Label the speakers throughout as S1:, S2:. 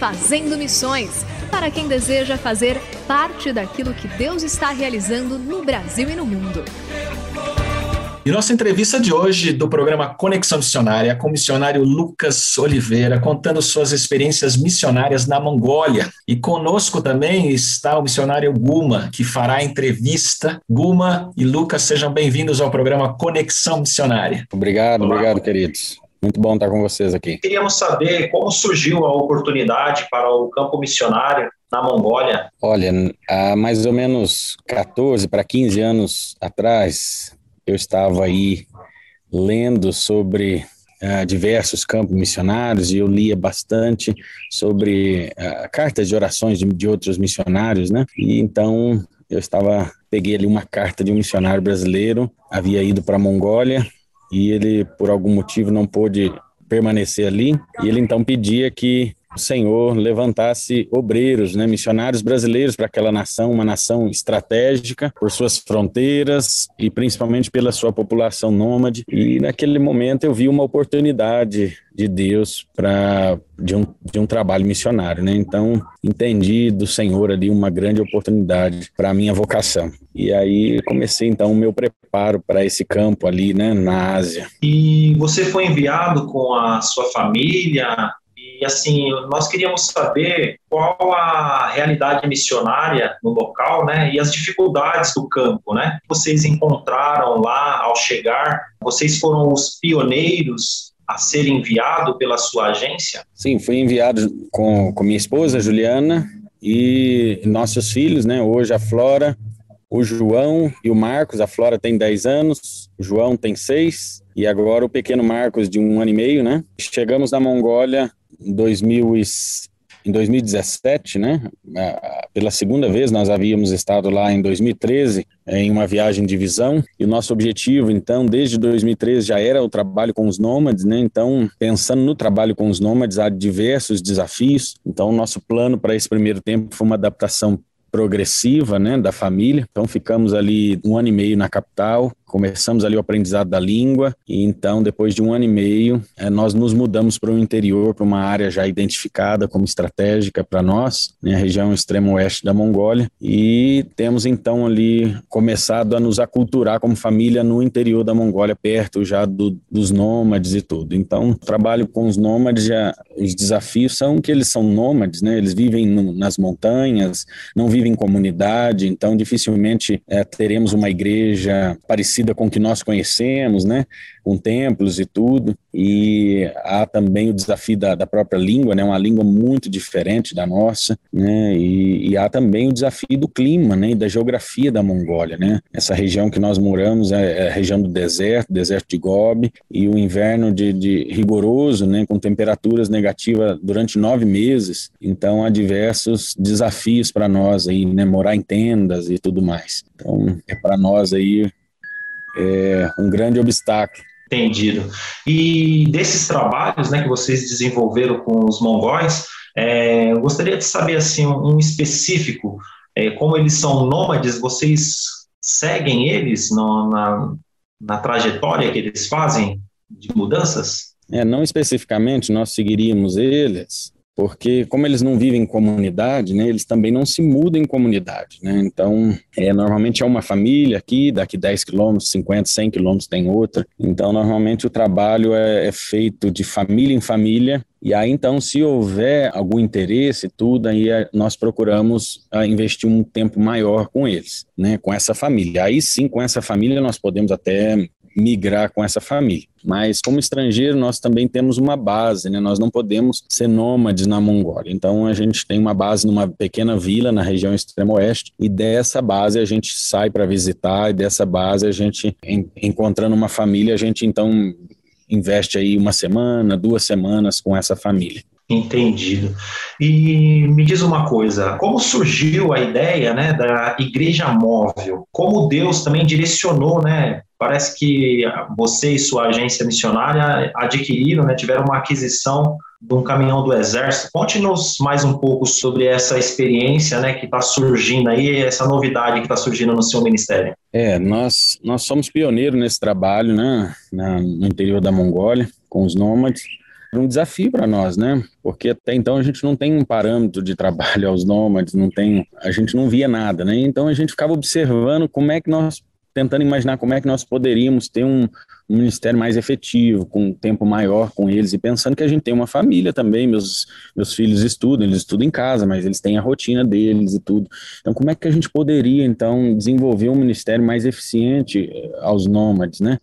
S1: Fazendo Missões para quem deseja fazer parte daquilo que Deus está realizando no Brasil e no mundo.
S2: E nossa entrevista de hoje do programa Conexão Missionária com o missionário Lucas Oliveira, contando suas experiências missionárias na Mongólia. E conosco também está o missionário Guma, que fará a entrevista. Guma e Lucas, sejam bem-vindos ao programa Conexão Missionária.
S3: Obrigado, Olá. obrigado, queridos. Muito bom estar com vocês aqui.
S2: Queríamos saber como surgiu a oportunidade para o campo missionário na Mongólia.
S3: Olha, há mais ou menos 14 para 15 anos atrás, eu estava aí lendo sobre uh, diversos campos missionários e eu lia bastante sobre uh, cartas de orações de, de outros missionários, né? E então eu estava peguei ali uma carta de um missionário brasileiro, havia ido para a Mongólia e ele, por algum motivo, não pôde permanecer ali. E ele então pedia que o Senhor levantasse obreiros, né, missionários brasileiros para aquela nação, uma nação estratégica por suas fronteiras e principalmente pela sua população nômade. E naquele momento eu vi uma oportunidade de Deus para de um, de um trabalho missionário, né? Então entendi do Senhor ali uma grande oportunidade para a minha vocação. E aí comecei então o meu preparo para esse campo ali, né, na Ásia.
S2: E você foi enviado com a sua família e assim, nós queríamos saber qual a realidade missionária no local, né, e as dificuldades do campo, né? Vocês encontraram lá ao chegar, vocês foram os pioneiros a ser enviado pela sua agência?
S3: Sim, fui enviado com, com minha esposa, Juliana, e nossos filhos, né? Hoje a Flora, o João e o Marcos. A Flora tem 10 anos, o João tem 6, e agora o pequeno Marcos, de um ano e meio, né? Chegamos na Mongólia 2000 em 2017, né? Pela segunda vez, nós havíamos estado lá em 2013 em uma viagem de visão e o nosso objetivo, então, desde 2013 já era o trabalho com os nômades, né? Então, pensando no trabalho com os nômades, há diversos desafios. Então, nosso plano para esse primeiro tempo foi uma adaptação progressiva, né, da família. Então, ficamos ali um ano e meio na capital, começamos ali o aprendizado da língua e então depois de um ano e meio é, nós nos mudamos para o interior, para uma área já identificada como estratégica para nós, né, a região extremo oeste da Mongólia e temos então ali começado a nos aculturar como família no interior da Mongólia, perto já do, dos nômades e tudo. Então trabalho com os nômades, já, os desafios são que eles são nômades, né, eles vivem no, nas montanhas, não vivem em comunidade, então dificilmente é, teremos uma igreja parecida parecida com o que nós conhecemos, né? com templos e tudo, e há também o desafio da, da própria língua, né, uma língua muito diferente da nossa, né, e, e, há também o desafio do clima, né, da geografia da Mongólia, né, essa região que nós moramos é, é a região do deserto, deserto de Gobi, e o inverno de, de rigoroso, né, com temperaturas negativas durante nove meses, então há diversos desafios para nós aí, né, morar em tendas e tudo mais, então é para nós aí é um grande obstáculo.
S2: Entendido. E desses trabalhos né, que vocês desenvolveram com os mongóis, É, eu gostaria de saber assim um, específico, é, como eles são nômades, vocês seguem eles no, na, na trajetória que eles fazem de mudanças?
S3: É, não especificamente nós seguiríamos eles, porque como eles não vivem em comunidade, né, eles também não se mudam em comunidade, né, então é, normalmente é uma família aqui, daqui 10 quilômetros, 50, 100 quilômetros tem outra, então normalmente o trabalho é, é, feito de família em família, e aí então se houver algum interesse tudo, aí é, nós procuramos ah, investir um tempo maior com eles, né, com essa família, aí sim com essa família nós podemos até migrar com essa família. Mas como estrangeiro, nós também temos uma base, né? Nós não podemos ser nômades na Mongólia. Então a gente tem uma base numa pequena vila na região extremo oeste e dessa base a gente sai para visitar e dessa base a gente encontrando uma família, a gente então investe aí uma semana, duas semanas com essa família.
S2: Entendido. E me diz uma coisa, como surgiu a ideia né, da igreja móvel? Como Deus também direcionou, né? Parece que você e sua agência missionária adquiriram, né, tiveram uma aquisição de um caminhão do Exército. Conte-nos mais um pouco sobre essa experiência né, que está surgindo aí, essa novidade que está surgindo no seu ministério.
S3: É, nós, nós somos pioneiros nesse trabalho né, na, no interior da Mongólia, com os nômades um desafio para nós, né? Porque até então a gente não tem um parâmetro de trabalho aos nômades, não tem, a gente não via nada, né? Então a gente ficava observando como é que nós tentando imaginar como é que nós poderíamos ter um, um, ministério mais efetivo, com um tempo maior com eles, e pensando que a gente tem uma família também, meus, meus filhos estudam, eles estudam em casa, mas eles têm a rotina deles e tudo. Então, como é que a gente poderia, então, desenvolver um ministério mais eficiente eh, aos nômades, né?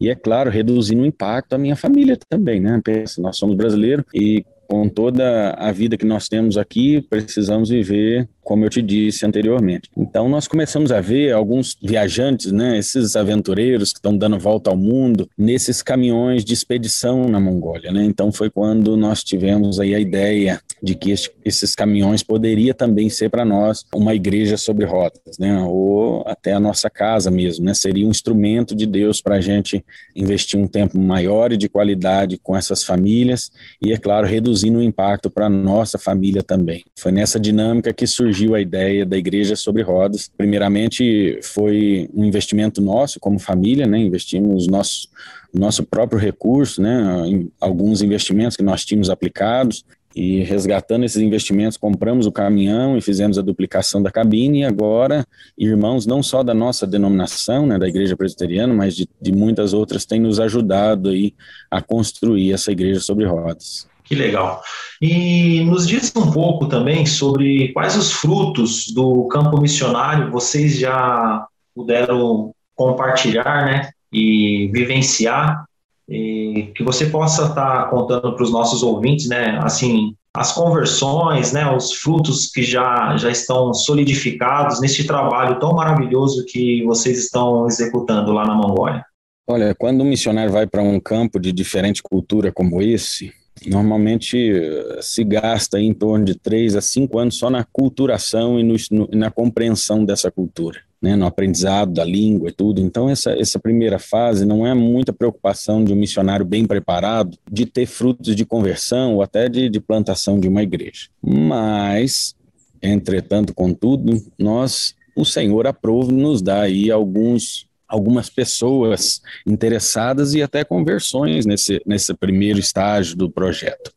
S3: E é claro, reduzindo o impacto à minha família também, né? Pensa, nós somos brasileiros e com toda a vida que nós temos aqui, precisamos viver como eu te disse anteriormente. Então nós começamos a ver alguns viajantes, né, esses aventureiros que estão dando volta ao mundo nesses caminhões de expedição na Mongólia, né? Então foi quando nós tivemos aí a ideia de que esses caminhões poderia também ser para nós uma igreja sobre rotas, né? Ou até a nossa casa mesmo, né? Seria um instrumento de Deus para a gente investir um tempo maior e de qualidade com essas famílias e é claro reduzindo o impacto para nossa família também. Foi nessa dinâmica que surgiu surgiu a ideia da igreja sobre rodas. Primeiramente, foi um investimento nosso como família, né? Investimos nosso nosso próprio recurso, né? Em alguns investimentos que nós tínhamos aplicados e resgatando esses investimentos, compramos o caminhão e fizemos a duplicação da cabine. E agora, irmãos, não só da nossa denominação, né, da Igreja Presbiteriana, mas de, de muitas outras, têm nos ajudado aí a construir essa igreja sobre rodas.
S2: Que legal. E nos diz um pouco também sobre quais os frutos do campo missionário vocês já puderam compartilhar, né, e vivenciar, e que você possa estar contando para os nossos ouvintes, né, assim, as conversões, né, os frutos que já, já estão solidificados neste trabalho tão maravilhoso que vocês estão executando lá na Mongólia.
S3: Olha, quando um missionário vai para um campo de diferente cultura como esse, normalmente eh, se gasta em torno de três a cinco anos só na culturação e no, no, na compreensão dessa cultura, né, no aprendizado da língua e tudo. Então, essa, essa primeira fase não é muita preocupação de um missionário bem preparado de ter frutos de conversão ou até de, de plantação de uma igreja. Mas, entretanto, contudo, nós, o Senhor aprova nos dá aí alguns algumas pessoas interessadas e até conversões nesse, nesse primeiro estágio do projeto.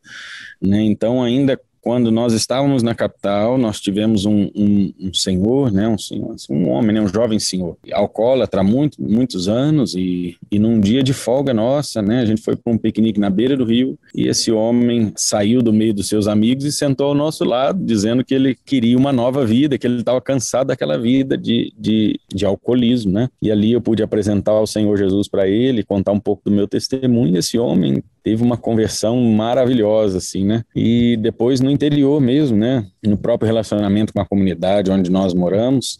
S3: Né? Então, ainda quando nós estávamos na capital, nós tivemos um, um, um senhor, né, um, senhor, assim, um homem, né, um jovem senhor, alcoólatra há muito, muitos anos, e, e num dia de folga nossa, né, a gente foi para um piquenique na beira do rio, e esse homem saiu do meio dos seus amigos e sentou ao nosso lado, dizendo que ele queria uma nova vida, que ele estava cansado daquela vida de, de, de alcoolismo, né, e ali eu pude apresentar o Senhor Jesus para ele, contar um pouco do meu testemunho, esse homem teve uma conversão maravilhosa, assim, né? E depois no interior mesmo, né? No próprio relacionamento com a comunidade onde nós moramos,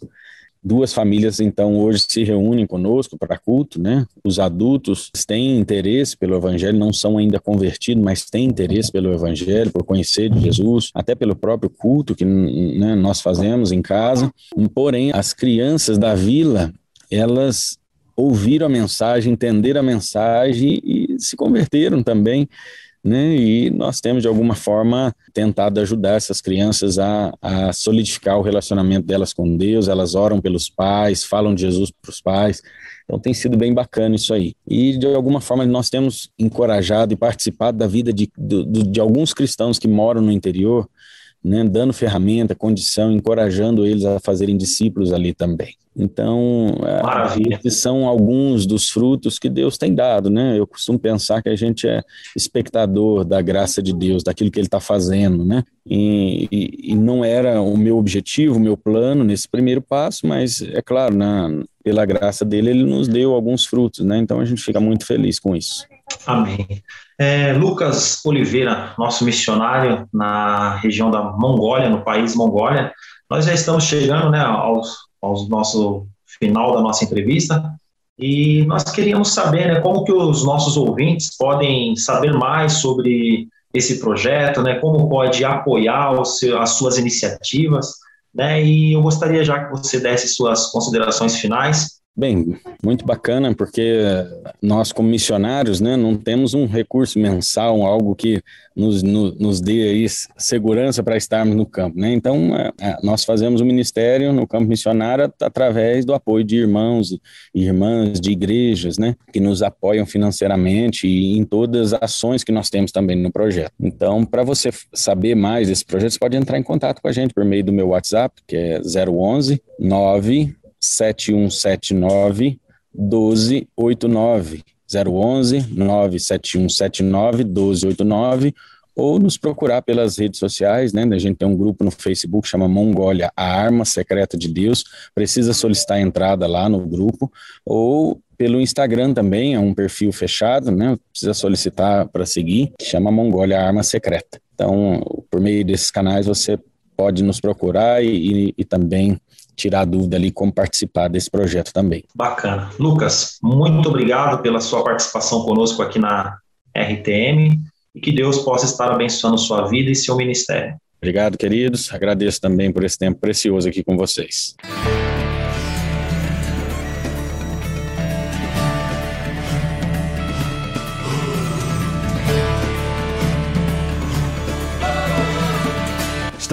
S3: duas famílias então hoje se reúnem conosco para culto, né? Os adultos têm interesse pelo evangelho, não são ainda convertidos, mas têm interesse pelo evangelho, por conhecer de Jesus, até pelo próprio culto que né, nós fazemos em casa. Porém, as crianças da vila, elas ouviram a mensagem, entenderam a mensagem e se converteram também né? E nós temos, de alguma forma, tentado ajudar essas crianças a, a solidificar o relacionamento delas com Deus. Elas oram pelos pais, falam de Jesus para os pais. Então tem sido bem bacana isso aí. E de alguma forma nós temos encorajado e participado da vida de, de, de alguns cristãos que moram no interior né, dando ferramenta, condição, encorajando eles a fazerem discípulos ali também. Então, é, esses são alguns dos frutos que Deus tem dado, né? Eu costumo pensar que a gente é espectador da graça de Deus, daquilo que Ele está fazendo, né? E, e, e, não era o meu objetivo, o meu plano nesse primeiro passo, mas é claro, na, pela graça dele, Ele nos deu alguns frutos, né? Então a gente fica muito feliz com isso.
S2: Amém. É, Lucas Oliveira, nosso missionário na região da Mongólia, no país Mongólia, nós já estamos chegando né, ao, ao nosso final da nossa entrevista. E nós queríamos saber né, como que os nossos ouvintes podem saber mais sobre esse projeto, né, como pode apoiar seu, as suas iniciativas, né, e eu gostaria já que você desse suas considerações finais
S3: Bem, muito bacana, porque nós, como missionários, né, não temos um recurso mensal, algo que nos, no, nos dê aí segurança para estarmos no campo. Né? Então, é, é, nós fazemos o ministério no campo missionário através do apoio de irmãos e irmãs de igrejas, né, que nos apoiam financeiramente e em todas as ações que nós temos também no projeto. Então, para você saber mais desse projeto, você pode entrar em contato com a gente por meio do meu WhatsApp, que é 011 9 7179 1289 011 97179 1289 ou nos procurar pelas redes sociais, né? A gente tem um grupo no Facebook chama Mongólia, a arma secreta de Deus. Precisa solicitar entrada lá no grupo ou pelo Instagram também, é um perfil fechado, né? Precisa solicitar para seguir, chama Mongólia, a arma secreta. Então, por meio desses canais você pode nos procurar e, e, e também tirar dúvida ali como participar desse projeto também.
S2: Bacana. Lucas, muito obrigado pela sua participação conosco aqui na RTM e que Deus possa estar abençoando sua vida e seu ministério.
S3: Obrigado, queridos. Agradeço também por esse tempo precioso aqui com vocês.